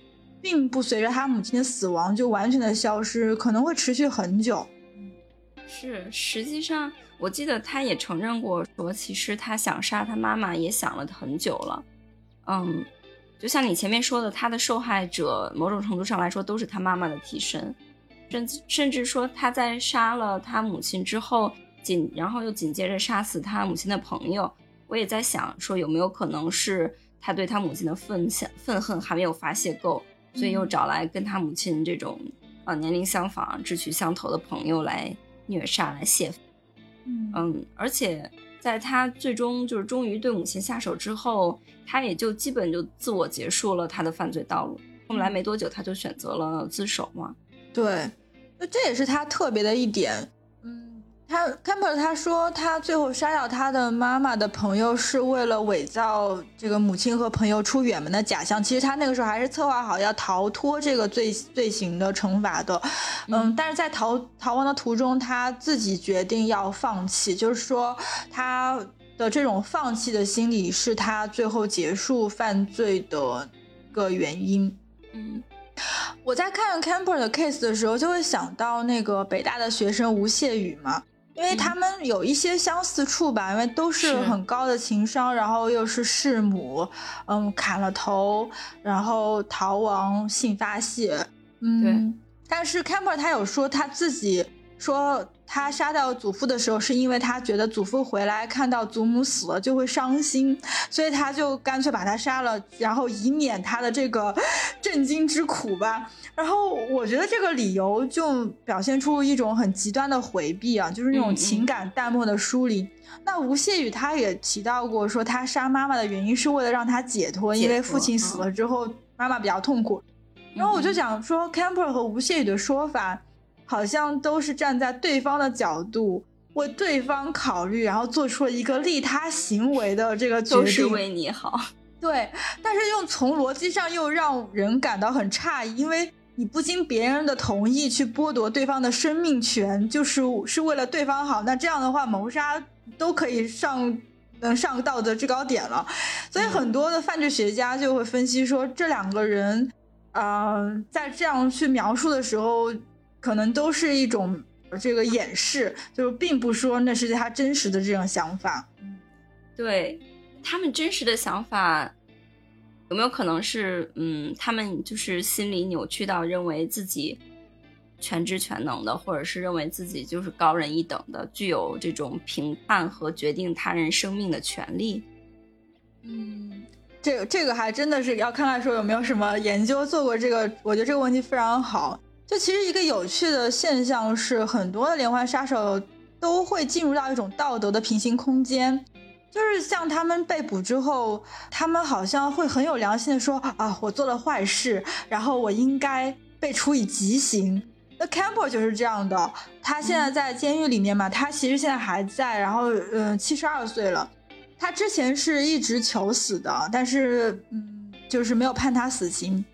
并不随着他母亲的死亡就完全的消失，可能会持续很久。是，实际上我记得他也承认过，说其实他想杀他妈妈也想了很久了，嗯。就像你前面说的，他的受害者某种程度上来说都是他妈妈的替身，甚至甚至说他在杀了他母亲之后，紧然后又紧接着杀死他母亲的朋友。我也在想，说有没有可能是他对他母亲的愤恨愤恨还没有发泄够，所以又找来跟他母亲这种呃年龄相仿、志趣相投的朋友来虐杀来泄愤。嗯，而且。在他最终就是终于对母亲下手之后，他也就基本就自我结束了他的犯罪道路。后来没多久，他就选择了自首嘛。对，那这也是他特别的一点。嗯他 Camper 他说他最后杀掉他的妈妈的朋友是为了伪造这个母亲和朋友出远门的假象。其实他那个时候还是策划好要逃脱这个罪罪行的惩罚的。嗯，但是在逃逃亡的途中，他自己决定要放弃，就是说他的这种放弃的心理是他最后结束犯罪的个原因。嗯，我在看 Camper 的 case 的时候，就会想到那个北大的学生吴谢宇嘛。因为他们有一些相似处吧，因为都是很高的情商，然后又是弑母，嗯，砍了头，然后逃亡性发泄，嗯，对。但是 Camper 他有说他自己说。他杀掉祖父的时候，是因为他觉得祖父回来看到祖母死了就会伤心，所以他就干脆把他杀了，然后以免他的这个震惊之苦吧。然后我觉得这个理由就表现出一种很极端的回避啊，就是那种情感淡漠的疏离。那吴谢宇他也提到过，说他杀妈妈的原因是为了让他解脱，因为父亲死了之后妈妈比较痛苦。然后我就想说，Camper 和吴谢宇的说法。好像都是站在对方的角度为对方考虑，然后做出了一个利他行为的这个决定，都是为你好。对，但是又从逻辑上又让人感到很诧异，因为你不经别人的同意去剥夺对方的生命权，就是是为了对方好。那这样的话，谋杀都可以上能上道德制高点了。所以很多的犯罪学家就会分析说，这两个人，呃，在这样去描述的时候。可能都是一种这个掩饰，就是并不说那是他真实的这种想法。对他们真实的想法，有没有可能是，嗯，他们就是心理扭曲到认为自己全知全能的，或者是认为自己就是高人一等的，具有这种评判和决定他人生命的权利？嗯，这个这个还真的是要看看说有没有什么研究做过这个。我觉得这个问题非常好。就其实一个有趣的现象是，很多的连环杀手都会进入到一种道德的平行空间。就是像他们被捕之后，他们好像会很有良心的说啊，我做了坏事，然后我应该被处以极刑。那 Campbell 就是这样的，他现在在监狱里面嘛，他其实现在还在，然后嗯，七十二岁了。他之前是一直求死的，但是嗯，就是没有判他死刑。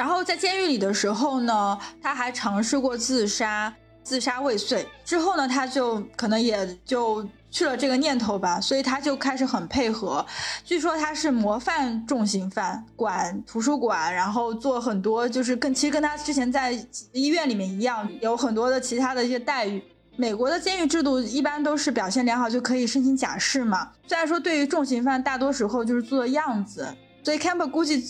然后在监狱里的时候呢，他还尝试过自杀，自杀未遂。之后呢，他就可能也就。去了这个念头吧，所以他就开始很配合。据说他是模范重刑犯，管图书馆，然后做很多，就是跟其实跟他之前在医院里面一样，有很多的其他的一些待遇。美国的监狱制度一般都是表现良好就可以申请假释嘛。虽然说对于重刑犯，大多时候就是做样子，所以 Campbell 估计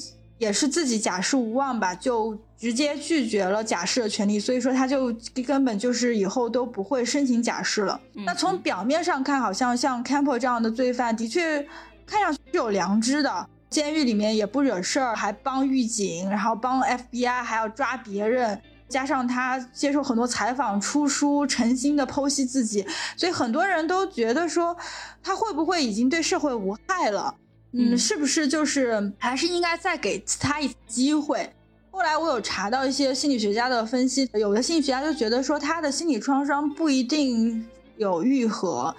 也是自己假释无望吧，就。直接拒绝了假释的权利，所以说他就根本就是以后都不会申请假释了。那从表面上看，好像像 Campbell 这样的罪犯，的确看上去是有良知的，监狱里面也不惹事儿，还帮狱警，然后帮 FBI 还要抓别人，加上他接受很多采访、出书，诚心的剖析自己，所以很多人都觉得说他会不会已经对社会无害了？嗯，是不是就是还是应该再给他一次机会？后来我有查到一些心理学家的分析，有的心理学家就觉得说他的心理创伤不一定有愈合，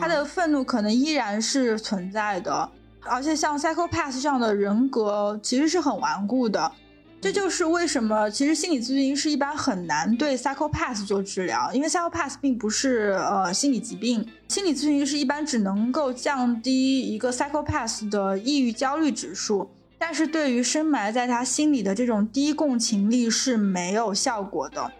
他的愤怒可能依然是存在的，而且像 psychopath 这样的人格其实是很顽固的，这就是为什么其实心理咨询师一般很难对 psychopath 做治疗，因为 psychopath 并不是呃心理疾病，心理咨询师一般只能够降低一个 psychopath 的抑郁焦虑指数。但是对于深埋在他心里的这种低共情力是没有效果的，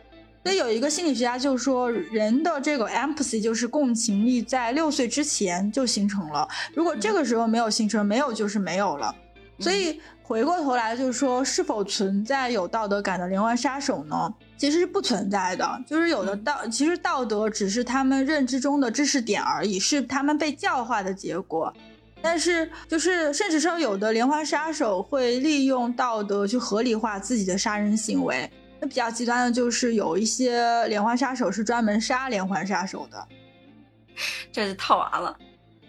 所以有一个心理学家就说，人的这个 empathy 就是共情力，在六岁之前就形成了，如果这个时候没有形成，没有就是没有了。所以回过头来就是说，是否存在有道德感的连环杀手呢？其实是不存在的，就是有的道，其实道德只是他们认知中的知识点而已，是他们被教化的结果。但是，就是甚至说，有的连环杀手会利用道德去合理化自己的杀人行为。那比较极端的就是有一些连环杀手是专门杀连环杀手的，这就套娃了。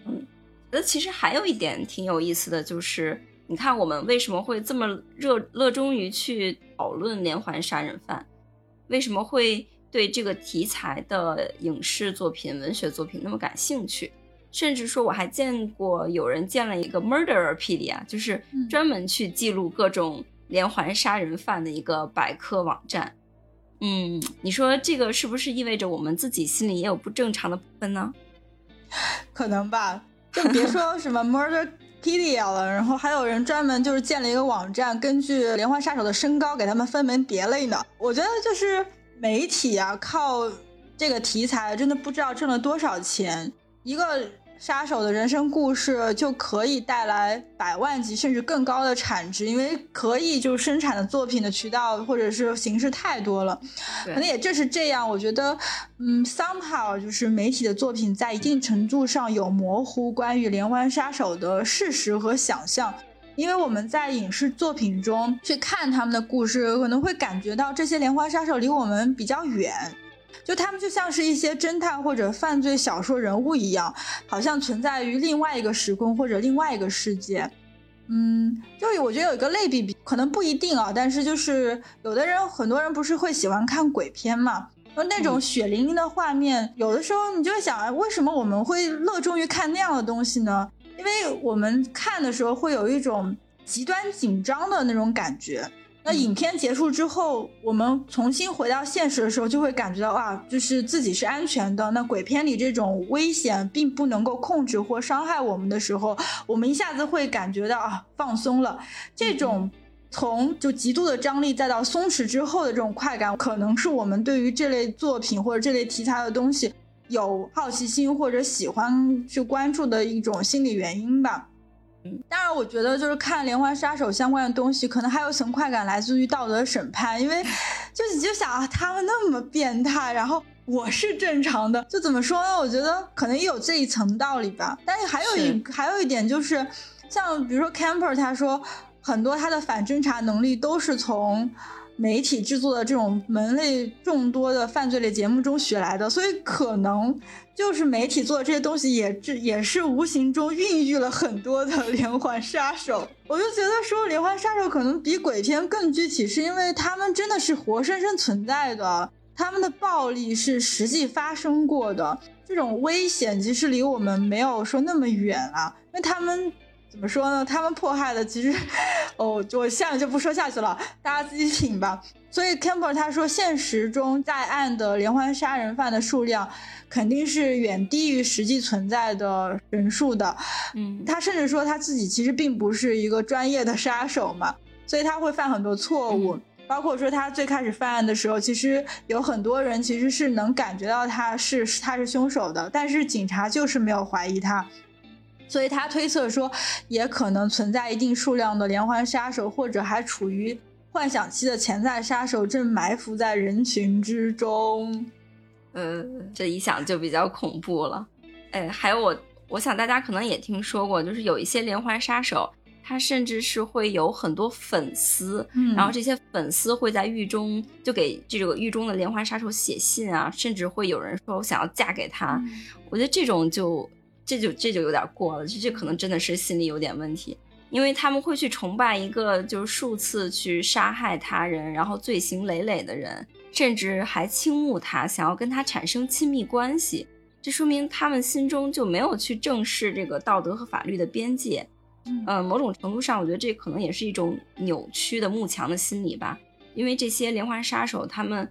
嗯，那其实还有一点挺有意思的就是，你看我们为什么会这么热热衷于去讨论连环杀人犯？为什么会对这个题材的影视作品、文学作品那么感兴趣？甚至说，我还见过有人建了一个 Murderpedia，就是专门去记录各种连环杀人犯的一个百科网站。嗯，你说这个是不是意味着我们自己心里也有不正常的部分呢？可能吧，就别说什么 Pedia 了，然后还有人专门就是建了一个网站，根据连环杀手的身高给他们分门别类呢。我觉得就是媒体啊，靠这个题材真的不知道挣了多少钱。一个杀手的人生故事就可以带来百万级甚至更高的产值，因为可以就生产的作品的渠道或者是形式太多了。可能也正是这样，我觉得，嗯，somehow 就是媒体的作品在一定程度上有模糊关于连环杀手的事实和想象，因为我们在影视作品中去看他们的故事，可能会感觉到这些连环杀手离我们比较远。就他们就像是一些侦探或者犯罪小说人物一样，好像存在于另外一个时空或者另外一个世界。嗯，就我觉得有一个类比，可能不一定啊，但是就是有的人，很多人不是会喜欢看鬼片嘛？就那种血淋淋的画面，有的时候你就会想，为什么我们会热衷于看那样的东西呢？因为我们看的时候会有一种极端紧张的那种感觉。那影片结束之后，我们重新回到现实的时候，就会感觉到啊，就是自己是安全的。那鬼片里这种危险并不能够控制或伤害我们的时候，我们一下子会感觉到啊，放松了。这种从就极度的张力再到松弛之后的这种快感，可能是我们对于这类作品或者这类题材的东西有好奇心或者喜欢去关注的一种心理原因吧。嗯，当然，我觉得就是看连环杀手相关的东西，可能还有层快感来自于道德审判，因为 就你就想他们那么变态，然后我是正常的，就怎么说呢？我觉得可能也有这一层道理吧。但是还有一还有一点就是，像比如说 Camper 他说很多他的反侦查能力都是从。媒体制作的这种门类众多的犯罪类节目中学来的，所以可能就是媒体做的这些东西，也是也是无形中孕育了很多的连环杀手。我就觉得说连环杀手可能比鬼片更具体，是因为他们真的是活生生存在的，他们的暴力是实际发生过的，这种危险其实离我们没有说那么远啊，因为他们。怎么说呢？他们迫害的其实，哦，我下面就不说下去了，大家自己品吧。所以 Campbell 他说，现实中在案的连环杀人犯的数量肯定是远低于实际存在的人数的。嗯，他甚至说他自己其实并不是一个专业的杀手嘛，所以他会犯很多错误。包括说他最开始犯案的时候，其实有很多人其实是能感觉到他是他是凶手的，但是警察就是没有怀疑他。所以他推测说，也可能存在一定数量的连环杀手，或者还处于幻想期的潜在杀手，正埋伏在人群之中。呃，这一想就比较恐怖了。哎，还有我，我想大家可能也听说过，就是有一些连环杀手，他甚至是会有很多粉丝，然后这些粉丝会在狱中就给这个狱中的连环杀手写信啊，甚至会有人说我想要嫁给他。我觉得这种就。这就这就有点过了，这这可能真的是心理有点问题，因为他们会去崇拜一个就是数次去杀害他人，然后罪行累累的人，甚至还倾慕他，想要跟他产生亲密关系。这说明他们心中就没有去正视这个道德和法律的边界。嗯，某种程度上，我觉得这可能也是一种扭曲的慕强的心理吧。因为这些连环杀手，他们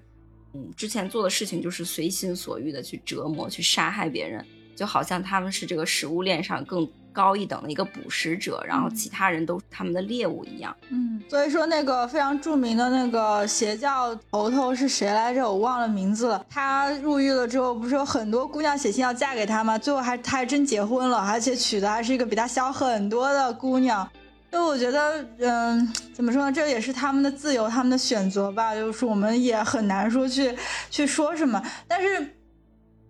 嗯之前做的事情就是随心所欲的去折磨、去杀害别人。就好像他们是这个食物链上更高一等的一个捕食者，然后其他人都是他们的猎物一样。嗯，所以说那个非常著名的那个邪教头头是谁来着？我忘了名字了。他入狱了之后，不是有很多姑娘写信要嫁给他吗？最后还他还真结婚了，而且娶的还是一个比他小很多的姑娘。就我觉得，嗯，怎么说呢？这也是他们的自由，他们的选择吧。就是我们也很难说去去说什么，但是。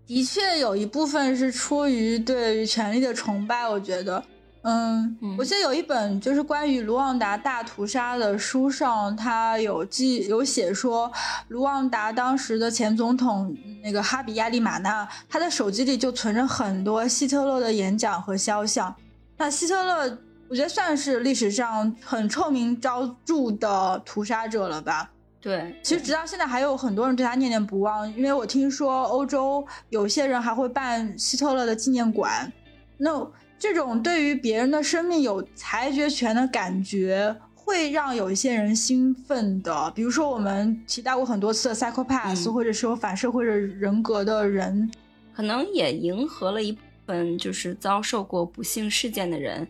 的确有一部分是出于对于权力的崇拜，我觉得，嗯，我记得有一本就是关于卢旺达大屠杀的书上，他有记有写说，卢旺达当时的前总统那个哈比亚利马纳，他的手机里就存着很多希特勒的演讲和肖像。那希特勒，我觉得算是历史上很臭名昭著的屠杀者了吧。对，其实直到现在还有很多人对他念念不忘，因为我听说欧洲有些人还会办希特勒的纪念馆。那这种对于别人的生命有裁决权的感觉，会让有一些人兴奋的。比如说我们提到过很多次的 psychopath，或者是有反社会人格的人，可能也迎合了一部分就是遭受过不幸事件的人，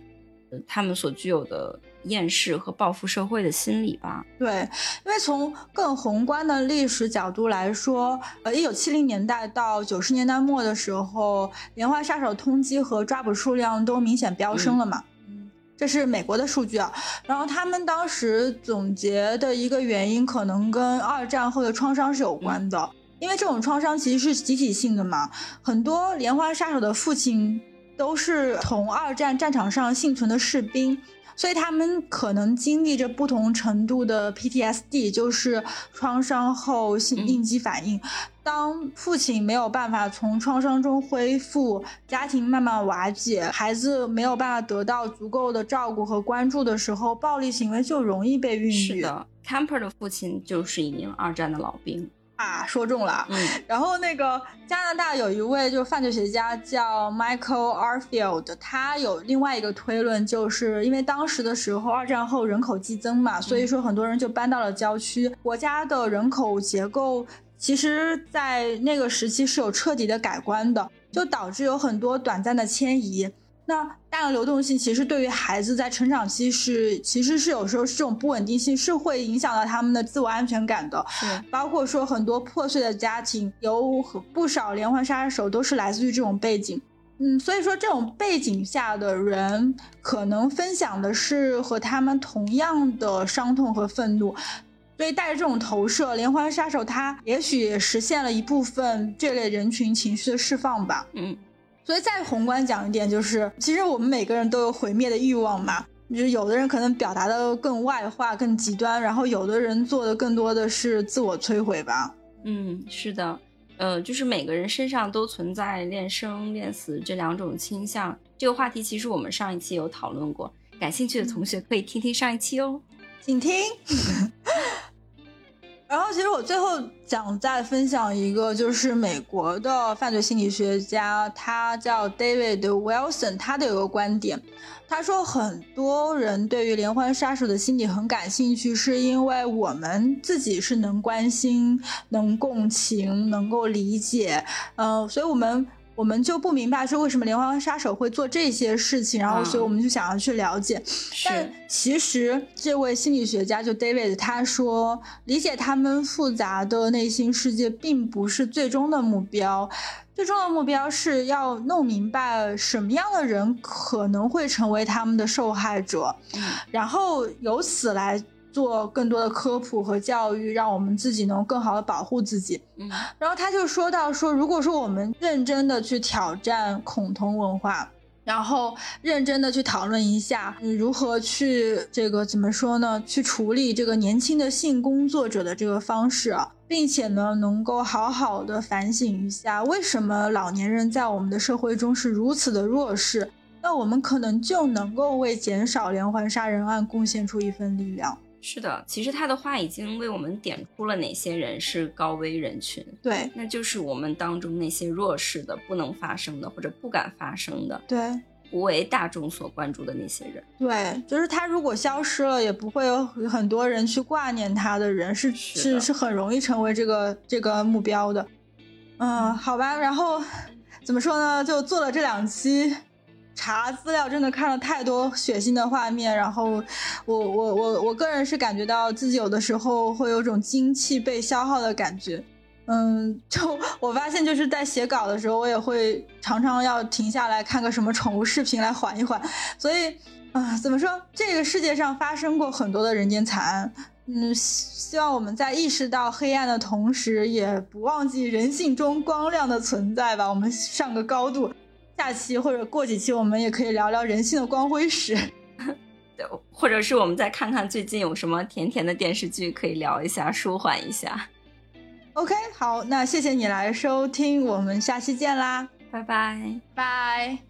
他们所具有的。厌世和报复社会的心理吧。对，因为从更宏观的历史角度来说，呃，一九七零年代到九十年代末的时候，连环杀手通缉和抓捕数量都明显飙升了嘛。嗯，这是美国的数据啊。然后他们当时总结的一个原因，可能跟二战后的创伤是有关的，因为这种创伤其实是集体性的嘛。很多连环杀手的父亲都是从二战战场上幸存的士兵。所以他们可能经历着不同程度的 PTSD，就是创伤后性应激反应。当父亲没有办法从创伤中恢复，家庭慢慢瓦解，孩子没有办法得到足够的照顾和关注的时候，暴力行为就容易被孕育。是的，Camper 的父亲就是一名二战的老兵。啊，说中了。嗯，然后那个加拿大有一位就是犯罪学家叫 Michael Arfield，他有另外一个推论，就是因为当时的时候二战后人口激增嘛，所以说很多人就搬到了郊区。国家的人口结构其实，在那个时期是有彻底的改观的，就导致有很多短暂的迁移。那大量流动性其实对于孩子在成长期是，其实是有时候是这种不稳定性是会影响到他们的自我安全感的。是，包括说很多破碎的家庭，有不少连环杀手都是来自于这种背景。嗯，所以说这种背景下的人，可能分享的是和他们同样的伤痛和愤怒，所以带着这种投射，连环杀手他也许也实现了一部分这类人群情绪的释放吧。嗯，所以再宏观讲一点，就是其实我们每个人都有毁灭的欲望嘛，就是有的人可能表达的更外化、更极端，然后有的人做的更多的是自我摧毁吧。嗯，是的。呃，就是每个人身上都存在恋生恋死这两种倾向。这个话题其实我们上一期有讨论过，感兴趣的同学可以听听上一期哦，请听。然后，其实我最后想再分享一个，就是美国的犯罪心理学家，他叫 David Wilson，他的有个观点。他说，很多人对于连环杀手的心理很感兴趣，是因为我们自己是能关心、能共情、能够理解，嗯，所以我们我们就不明白说为什么连环杀手会做这些事情，然后所以我们就想要去了解。但其实这位心理学家就 David 他说，理解他们复杂的内心世界并不是最终的目标。最重要的目标是要弄明白什么样的人可能会成为他们的受害者，然后由此来做更多的科普和教育，让我们自己能更好的保护自己。嗯，然后他就说到说，如果说我们认真的去挑战恐同文化。然后认真的去讨论一下，你如何去这个怎么说呢？去处理这个年轻的性工作者的这个方式，并且呢，能够好好的反省一下，为什么老年人在我们的社会中是如此的弱势？那我们可能就能够为减少连环杀人案贡献出一份力量。是的，其实他的话已经为我们点出了哪些人是高危人群。对，那就是我们当中那些弱势的、不能发声的或者不敢发声的，对，不为大众所关注的那些人。对，就是他如果消失了，也不会有很多人去挂念他的人，是是是很容易成为这个这个目标的。嗯，好吧，然后怎么说呢？就做了这两期。查资料真的看了太多血腥的画面，然后我我我我个人是感觉到自己有的时候会有种精气被消耗的感觉，嗯，就我发现就是在写稿的时候，我也会常常要停下来看个什么宠物视频来缓一缓，所以啊，怎么说这个世界上发生过很多的人间惨案，嗯，希望我们在意识到黑暗的同时，也不忘记人性中光亮的存在吧，我们上个高度。下期或者过几期，我们也可以聊聊人性的光辉史，对，或者是我们再看看最近有什么甜甜的电视剧可以聊一下，舒缓一下。OK，好，那谢谢你来收听，我们下期见啦，拜拜，拜。